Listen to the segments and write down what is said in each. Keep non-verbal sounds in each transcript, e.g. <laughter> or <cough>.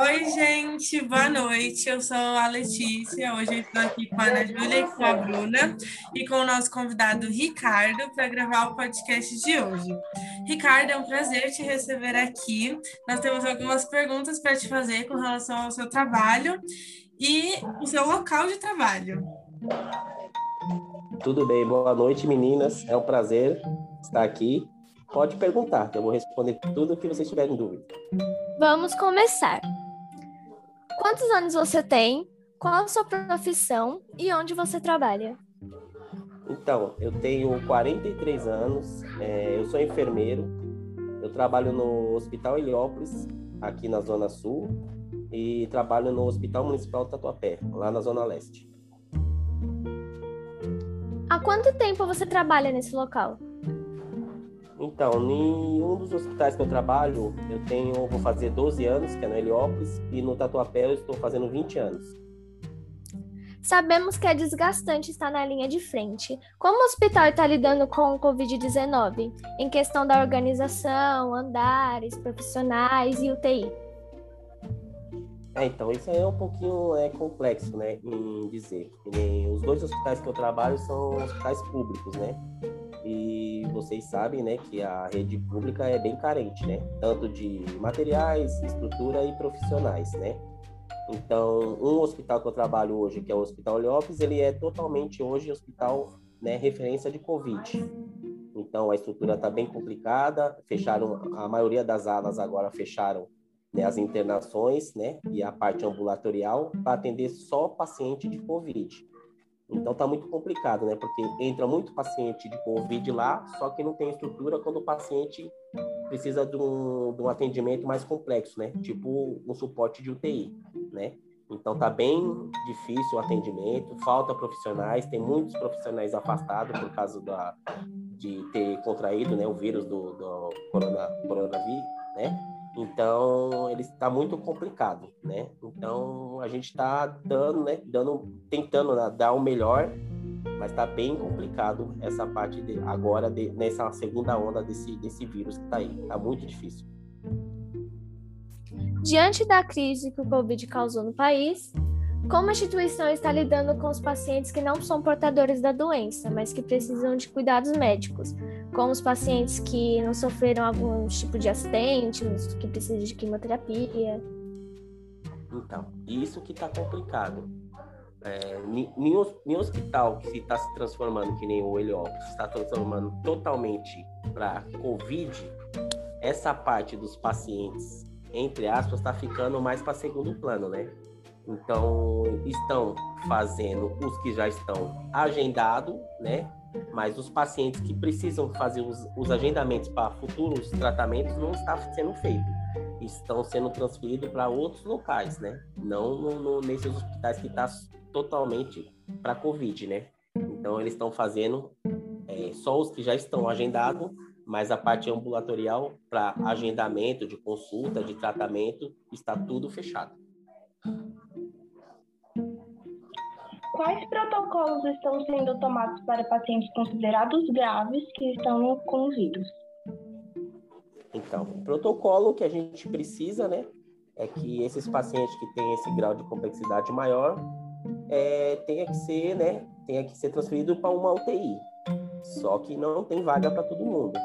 Oi, gente, boa noite. Eu sou a Letícia. Hoje eu estou aqui com a Ana Júlia e com a Bruna e com o nosso convidado Ricardo para gravar o podcast de hoje. Ricardo, é um prazer te receber aqui. Nós temos algumas perguntas para te fazer com relação ao seu trabalho e o seu local de trabalho. Tudo bem, boa noite, meninas. É um prazer estar aqui. Pode perguntar, que eu vou responder tudo o que vocês tiverem dúvida. Vamos começar. Quantos anos você tem? Qual a sua profissão e onde você trabalha? Então, eu tenho 43 anos, é, eu sou enfermeiro, eu trabalho no Hospital Heliópolis, aqui na Zona Sul, e trabalho no Hospital Municipal Tatuapé, lá na Zona Leste. Há quanto tempo você trabalha nesse local? Então, em um dos hospitais que eu trabalho, eu tenho, vou fazer 12 anos, que é no Heliópolis, e no Tatuapé eu estou fazendo 20 anos. Sabemos que é desgastante estar na linha de frente. Como o hospital está lidando com o Covid-19? Em questão da organização, andares, profissionais e UTI? É, então, isso aí é um pouquinho é, complexo, né, em dizer. Os dois hospitais que eu trabalho são hospitais públicos, né? E vocês sabem, né, que a rede pública é bem carente, né? Tanto de materiais, estrutura e profissionais, né? Então, um hospital que eu trabalho hoje, que é o Hospital Leópolis, ele é totalmente hoje hospital, né, referência de Covid. Então, a estrutura está bem complicada, fecharam, a maioria das alas agora fecharam né, as internações, né, e a parte ambulatorial para atender só paciente de COVID. Então tá muito complicado, né? Porque entra muito paciente de COVID lá, só que não tem estrutura quando o paciente precisa de um, de um atendimento mais complexo, né? Tipo um suporte de UTI, né? Então tá bem difícil o atendimento, falta profissionais, tem muitos profissionais afastados por causa da, de ter contraído né, o vírus do, do corona, coronavírus, né? Então, ele está muito complicado, né? Então, a gente está dando, né, dando, tentando né, dar o melhor, mas está bem complicado essa parte de, agora de, nessa segunda onda desse desse vírus que está aí. Está muito difícil. Diante da crise que o Covid causou no país, como a instituição está lidando com os pacientes que não são portadores da doença, mas que precisam de cuidados médicos, como os pacientes que não sofreram algum tipo de acidente, que precisam de quimioterapia? Então, isso que está complicado. É, em hospital que está se transformando, que nem o Heliópolis, está transformando totalmente para Covid, essa parte dos pacientes, entre aspas, está ficando mais para segundo plano, né? Então, estão fazendo os que já estão agendados, né? Mas os pacientes que precisam fazer os, os agendamentos para futuros tratamentos não está sendo feito. Estão sendo transferidos para outros locais, né? Não no, no, nesses hospitais que está totalmente para Covid, né? Então, eles estão fazendo é, só os que já estão agendados, mas a parte ambulatorial para agendamento de consulta, de tratamento, está tudo fechado. Quais protocolos estão sendo tomados para pacientes considerados graves que estão com vírus? Então, o protocolo que a gente precisa, né, é que esses pacientes que têm esse grau de complexidade maior é, tenha que ser, né, tenha que ser transferido para uma UTI. Só que não tem vaga para todo mundo.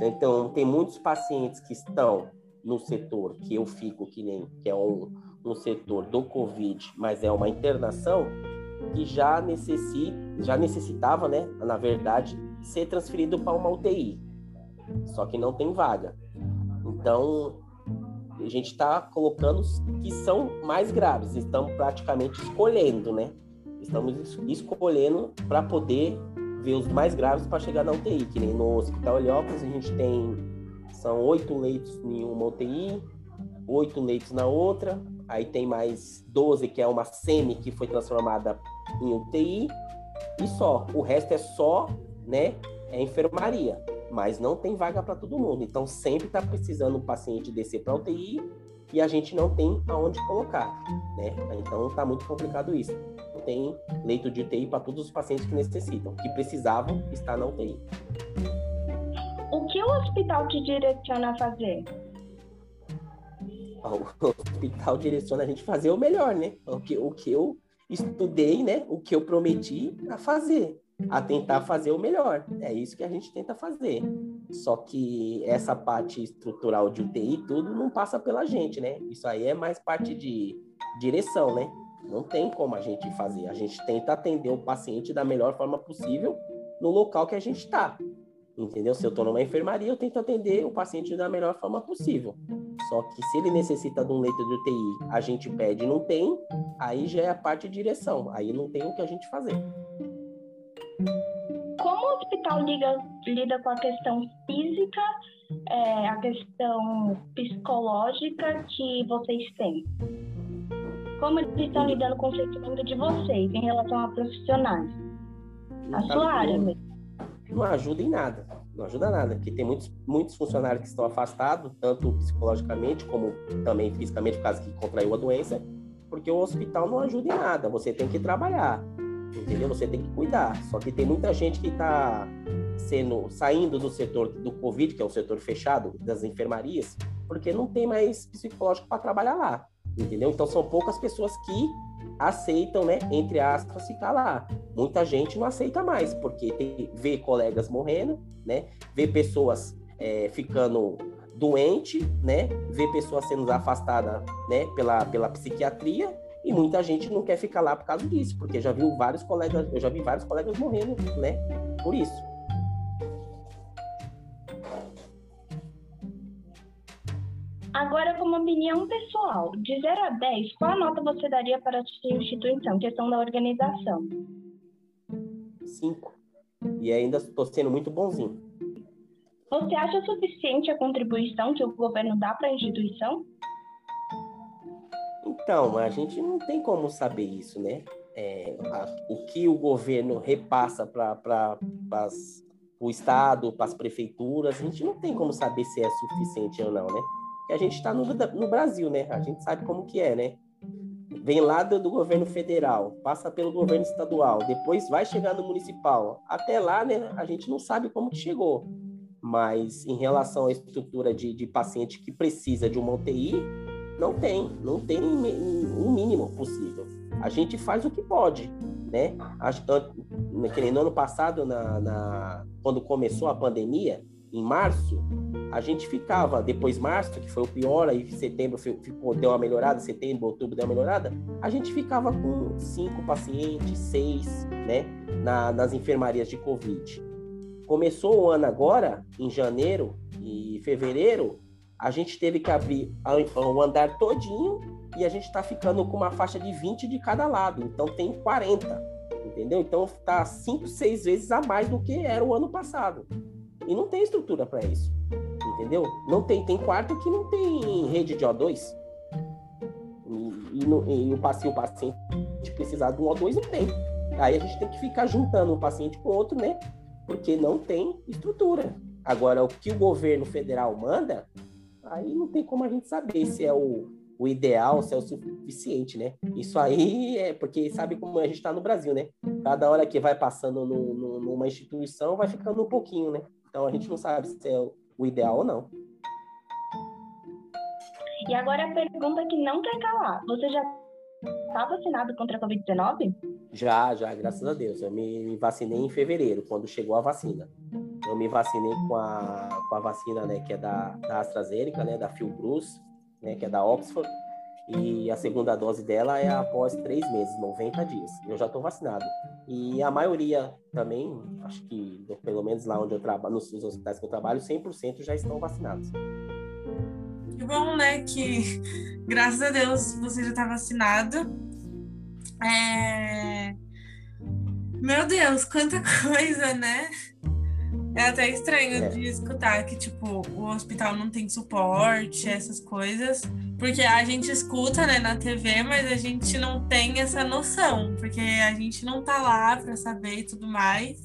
Então, tem muitos pacientes que estão no setor que eu fico que nem que é um, um setor do COVID, mas é uma internação que já, necessita, já necessitava, né, na verdade, ser transferido para uma UTI. Só que não tem vaga. Então, a gente está colocando os que são mais graves, estamos praticamente escolhendo, né? Estamos escolhendo para poder ver os mais graves para chegar na UTI, que nem no Hospital Heliópolis a gente tem são oito leitos em uma UTI, oito leitos na outra, aí tem mais 12 que é uma semi que foi transformada em UTI e só. O resto é só, né, é enfermaria, mas não tem vaga para todo mundo. Então sempre está precisando o paciente descer para UTI e a gente não tem aonde colocar, né? Então está muito complicado isso. Tem leito de UTI para todos os pacientes que necessitam, que precisavam estar na UTI. O que o hospital te direciona a fazer? <laughs> o hospital direciona a gente fazer o melhor, né? O que, o que eu estudei, né? O que eu prometi a fazer, a tentar fazer o melhor. É isso que a gente tenta fazer. Só que essa parte estrutural de UTI tudo não passa pela gente, né? Isso aí é mais parte de direção, né? Não tem como a gente fazer. A gente tenta atender o paciente da melhor forma possível no local que a gente está. Entendeu? Se eu estou numa enfermaria, eu tento atender o paciente da melhor forma possível. Só que se ele necessita de um leito de UTI, a gente pede e não tem, aí já é a parte de direção. Aí não tem o que a gente fazer. Como o hospital liga, lida com a questão física, é, a questão psicológica que vocês têm? Como eles estão lidando com o sentimento de vocês em relação a profissionais? A sua área mesmo. Não ajuda em nada. Não ajuda nada, porque tem muitos, muitos funcionários que estão afastados, tanto psicologicamente como também fisicamente, por causa que contraiu a doença, porque o hospital não ajuda em nada. Você tem que trabalhar, entendeu? Você tem que cuidar. Só que tem muita gente que está sendo saindo do setor do Covid, que é o setor fechado das enfermarias, porque não tem mais psicológico para trabalhar lá, entendeu? Então são poucas pessoas que aceitam, né, entre aspas, ficar lá. Muita gente não aceita mais, porque tem, vê colegas morrendo, né, vê pessoas é, ficando doente, né, vê pessoas sendo afastadas, né, pela, pela psiquiatria, e muita gente não quer ficar lá por causa disso, porque já viu vários colegas, eu já vi vários colegas morrendo, né, por isso. Agora, como opinião pessoal, de 0 a 10, qual nota você daria para a sua instituição? Questão da organização. Cinco. E ainda estou sendo muito bonzinho. Você acha suficiente a contribuição que o governo dá para a instituição? Então, a gente não tem como saber isso, né? É, a- o que o governo repassa para o Estado, para as prefeituras, a gente não tem como saber se é suficiente ou não, né? Porque a gente está no, no Brasil, né? A gente sabe como que é, né? Vem lá do, do governo federal, passa pelo governo estadual, depois vai chegar no municipal. Até lá, né? A gente não sabe como que chegou. Mas em relação à estrutura de, de paciente que precisa de uma UTI, não tem, não tem o mínimo possível. A gente faz o que pode, né? Que que nem no ano passado, na, na- quando começou a pandemia, em março, a gente ficava, depois março, que foi o pior, aí setembro fi- ficou, deu uma melhorada, setembro, outubro deu uma melhorada, a gente ficava com cinco pacientes, seis, né? na- nas enfermarias de Covid. Começou o ano agora, em janeiro e fevereiro, a gente teve que abrir o andar todinho e a gente está ficando com uma faixa de 20 de cada lado. Então tem 40, entendeu? Então tá 5, 6 vezes a mais do que era o ano passado. E não tem estrutura para isso, entendeu? Não tem, tem quarto que não tem rede de O2. E, e, e o paciente, o paciente precisar de um O2 não tem. Aí a gente tem que ficar juntando um paciente com outro, né? Porque não tem estrutura. Agora, o que o governo federal manda, aí não tem como a gente saber se é o, o ideal, se é o suficiente, né? Isso aí é porque sabe como a gente está no Brasil, né? Cada hora que vai passando no, no- numa instituição, vai ficando um pouquinho, né? Então a gente não sabe se é o- o ideal ou não. E agora a pergunta que não quer calar. Você já está vacinado contra a Covid-19? Já, já, graças a Deus. Eu me, me vacinei em fevereiro, quando chegou a vacina. Eu me vacinei com a, com a vacina, né, que é da, da AstraZeneca, né, da Fiocruz, né, que é da Oxford. E a segunda dose dela é após três meses, 90 dias. Eu já estou vacinado. E a maioria também, acho que pelo menos lá onde eu trabalho, nos, hospitais que eu trabalho, 100% já estão vacinados. Que bom, né? Que graças a Deus você já tá vacinado. É... Meu Deus, quanta <laughs> coisa, né? É até estranho É. de escutar que, tipo, o hospital não tem suporte, essas coisas. Porque a gente escuta, né, na TV, mas a gente não tem essa noção. Porque a gente não tá lá pra saber e tudo mais.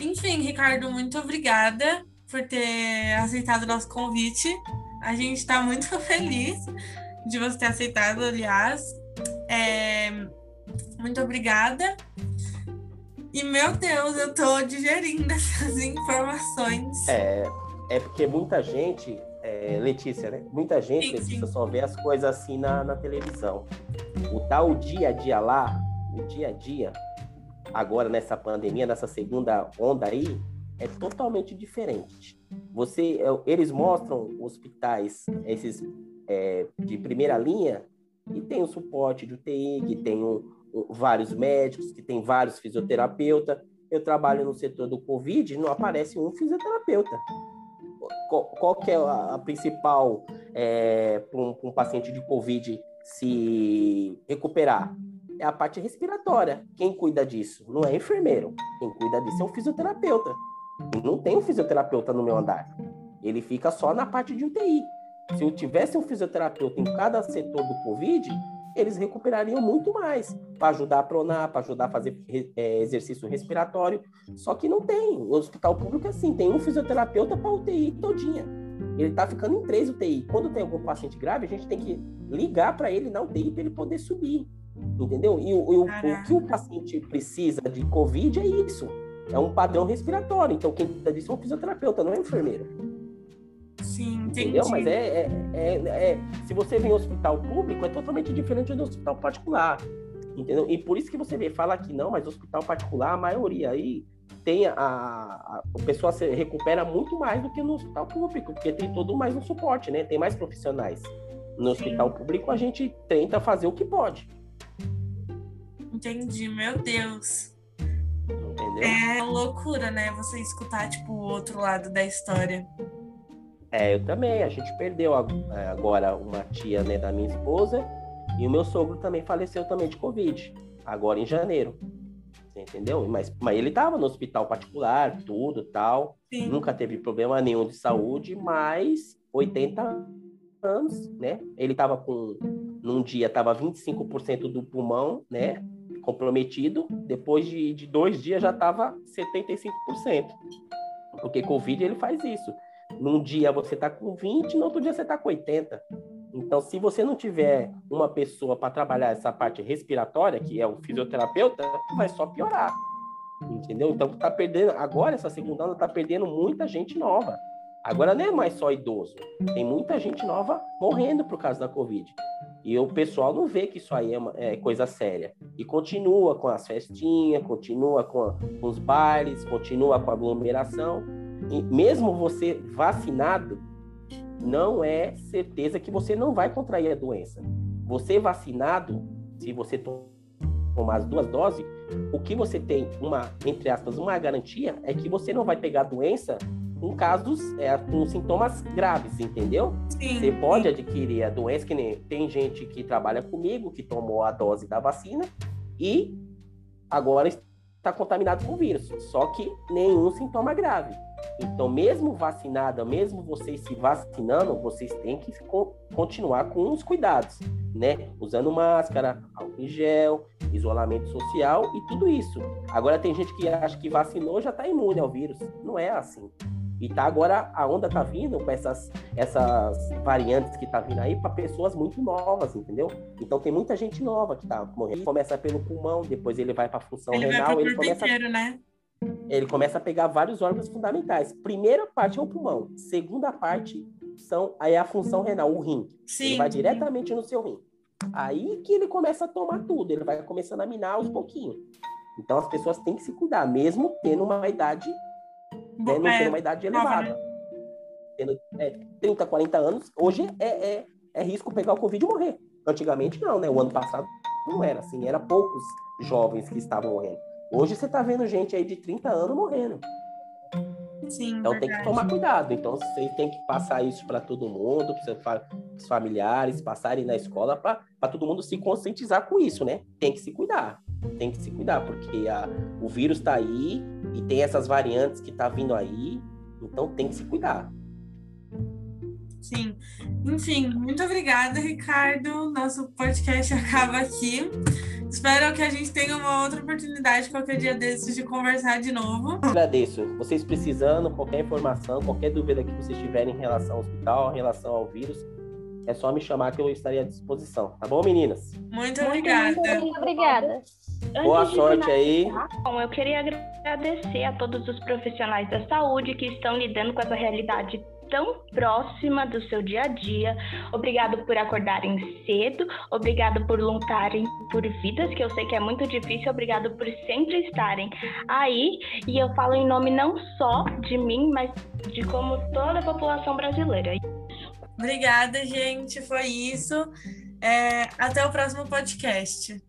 Enfim, Ricardo, muito obrigada por ter aceitado o nosso convite. A gente está muito <laughs> feliz de você ter aceitado, aliás. É, Muito obrigada. E, meu Deus, eu tô digerindo <laughs> essas informações. É, é porque muita gente, é, Letícia, né? Muita gente, Letícia, só vê as coisas assim na, na televisão. O tal dia a dia lá, o dia a dia, agora nessa pandemia, nessa segunda onda aí, é totalmente diferente. Você, é, eles mostram hospitais, esses é, de primeira linha, que tem o suporte de UTI, que tem um- um- vários médicos, que tem vários fisioterapeutas. Eu trabalho no setor do Covid, não aparece um fisioterapeuta. Qual, qual que é a, a principal para um, um paciente de Covid se recuperar? É a parte respiratória. Quem cuida disso? Não é enfermeiro. Quem cuida disso é um fisioterapeuta. Não tem um fisioterapeuta no meu andar. Ele fica só na parte de UTI. Se eu tivesse um fisioterapeuta em cada setor do Covid, eles recuperariam muito mais para ajudar a pronar, para ajudar a fazer é, exercício respiratório. Só que não tem. O hospital público é assim, tem um fisioterapeuta para UTI todinha. Ele está ficando em três UTI. Quando tem algum paciente grave, a gente tem que ligar para ele na UTI para ele poder subir. Entendeu? E o, o- o que o paciente precisa de Covid é isso. É um padrão respiratório. Então, quem cuida disso é um fisioterapeuta, não é um enfermeiro. Sim. Entendeu? Mas é, é, é- é- Se você vem em hospital público, é totalmente diferente do hospital particular. Entendeu? E por isso que você vê, fala que não, mas hospital particular, a maioria aí tem a. a o pessoal se recupera muito mais do que no hospital público, porque tem todo mais um suporte, né? Tem mais profissionais. No hospital público, a gente tenta fazer o que pode. Entendi, meu Deus. Entendeu? É loucura, né? Você escutar, tipo, o outro lado da história. É, eu também. A gente perdeu é, agora uma tia né, da minha esposa e o meu sogro também faleceu também de Covid, agora em janeiro. Você entendeu? Mas, mas ele estava no hospital particular, tudo tal. Sim. Nunca teve problema nenhum de saúde, mas 80 anos, né? Ele estava com. Num dia estava 25% do pulmão, né? Comprometido. Depois de, de dois dias já estava 75%. Porque Covid ele faz isso. Num dia você tá com 20, no outro dia você tá com 80. Então, se você não tiver uma pessoa para trabalhar essa parte respiratória, que é o fisioterapeuta, vai só piorar. Entendeu? Então, tá perdendo. Agora, essa segunda onda tá perdendo muita gente nova. Agora não é mais só idoso. Tem muita gente nova morrendo por causa da Covid. E o pessoal não vê que isso aí é, uma- é coisa séria. E continua com as festinhas, continua com, a- com os bailes, continua com a aglomeração. Mesmo você vacinado, não é certeza que você não vai contrair a doença. Você vacinado, se você to- tomar as duas doses, o que você tem, uma, entre aspas, uma garantia é que você não vai pegar a doença com casos, é, com sintomas graves, entendeu? Sim. Você pode adquirir a doença, que nem tem gente que trabalha comigo, que tomou a dose da vacina e agora está contaminado com o vírus, só que nenhum sintoma grave. Então, mesmo vacinada, mesmo vocês se vacinando, vocês têm que co- continuar com os cuidados, né? Usando máscara, álcool em gel, isolamento social e tudo isso. Agora tem gente que acha que vacinou já está imune ao vírus. Não é assim. E tá agora a onda tá vindo com essas essas variantes que tá vindo aí para pessoas muito novas, entendeu? Então tem muita gente nova que tá morrendo. Começa pelo pulmão, depois ele vai para a função Ele vai renal, pro ele começa inteiro, né? Ele começa a pegar vários órgãos fundamentais. Primeira parte é o pulmão, segunda parte são aí é a função renal, o rim. Sim. Ele vai diretamente no seu rim. Aí que ele começa a tomar tudo, ele vai começando a minar aos pouquinhos. Então as pessoas têm que se cuidar, mesmo tendo uma idade, né, não É, tendo uma idade nova, elevada. Tendo é, 30, 40 anos, hoje é, é, é risco pegar o Covid e morrer. Antigamente não, né? O ano passado não era assim, era poucos jovens que estavam morrendo. Hoje você tá vendo gente aí de 30 anos morrendo. Sim, Então tem que verdade. tomar cuidado. Então vocês têm que passar isso para todo mundo, para os familiares, passarem na escola, para todo mundo se conscientizar com isso, né? Tem que se cuidar. Tem que se cuidar, porque a, o vírus está aí e tem essas variantes que tá vindo aí. Então tem que se cuidar. Sim. Enfim, muito obrigada, Ricardo. Nosso podcast <laughs> acaba aqui. Espero que a gente tenha uma outra oportunidade qualquer dia desses de conversar de novo. Agradeço. Vocês precisando, qualquer informação, qualquer dúvida que vocês tiverem em relação ao hospital, em relação ao vírus, é só me chamar que eu estarei à disposição. Tá bom, meninas? Muito obrigada. Muito obrigada. Antes Boa sorte aí. Bom, eu queria agradecer a todos os profissionais da saúde que estão lidando com essa realidade tão próxima do seu dia a dia. Obrigado por acordarem cedo, obrigado por lutarem por vidas, que eu sei que é muito difícil, obrigado por sempre estarem aí. E eu falo em nome não só de mim, mas de como toda a população brasileira. Obrigada, gente. Foi isso. É, até o próximo podcast.